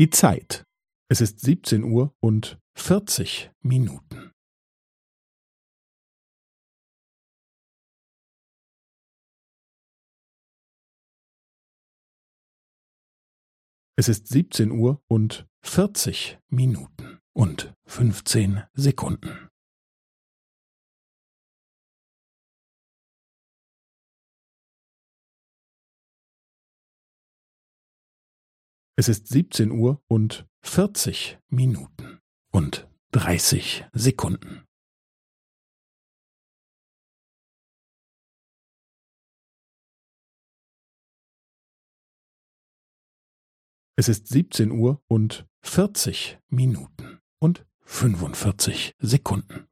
Die Zeit. Es ist siebzehn Uhr und vierzig Minuten. Es ist siebzehn Uhr und vierzig Minuten und fünfzehn Sekunden. Es ist siebzehn Uhr und vierzig Minuten und dreißig Sekunden. Es ist siebzehn Uhr und vierzig Minuten und fünfundvierzig Sekunden.